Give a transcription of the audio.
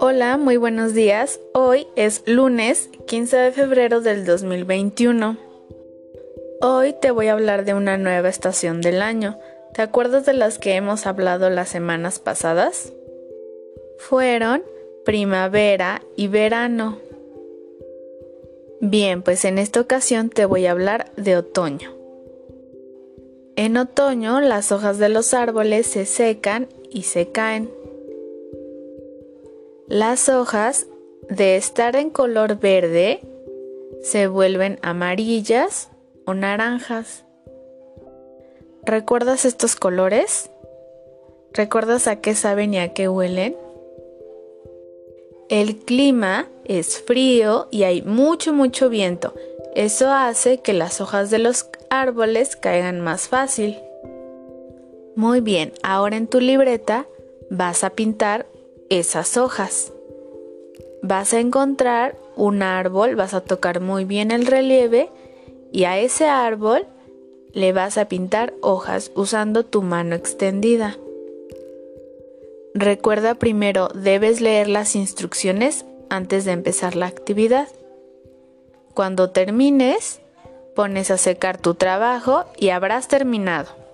Hola, muy buenos días. Hoy es lunes 15 de febrero del 2021. Hoy te voy a hablar de una nueva estación del año. ¿Te acuerdas de las que hemos hablado las semanas pasadas? Fueron primavera y verano. Bien, pues en esta ocasión te voy a hablar de otoño. En otoño las hojas de los árboles se secan y se caen. Las hojas, de estar en color verde, se vuelven amarillas o naranjas. ¿Recuerdas estos colores? ¿Recuerdas a qué saben y a qué huelen? El clima es frío y hay mucho, mucho viento. Eso hace que las hojas de los árboles caigan más fácil. Muy bien, ahora en tu libreta vas a pintar esas hojas. Vas a encontrar un árbol, vas a tocar muy bien el relieve y a ese árbol le vas a pintar hojas usando tu mano extendida. Recuerda primero, debes leer las instrucciones antes de empezar la actividad. Cuando termines, pones a secar tu trabajo y habrás terminado.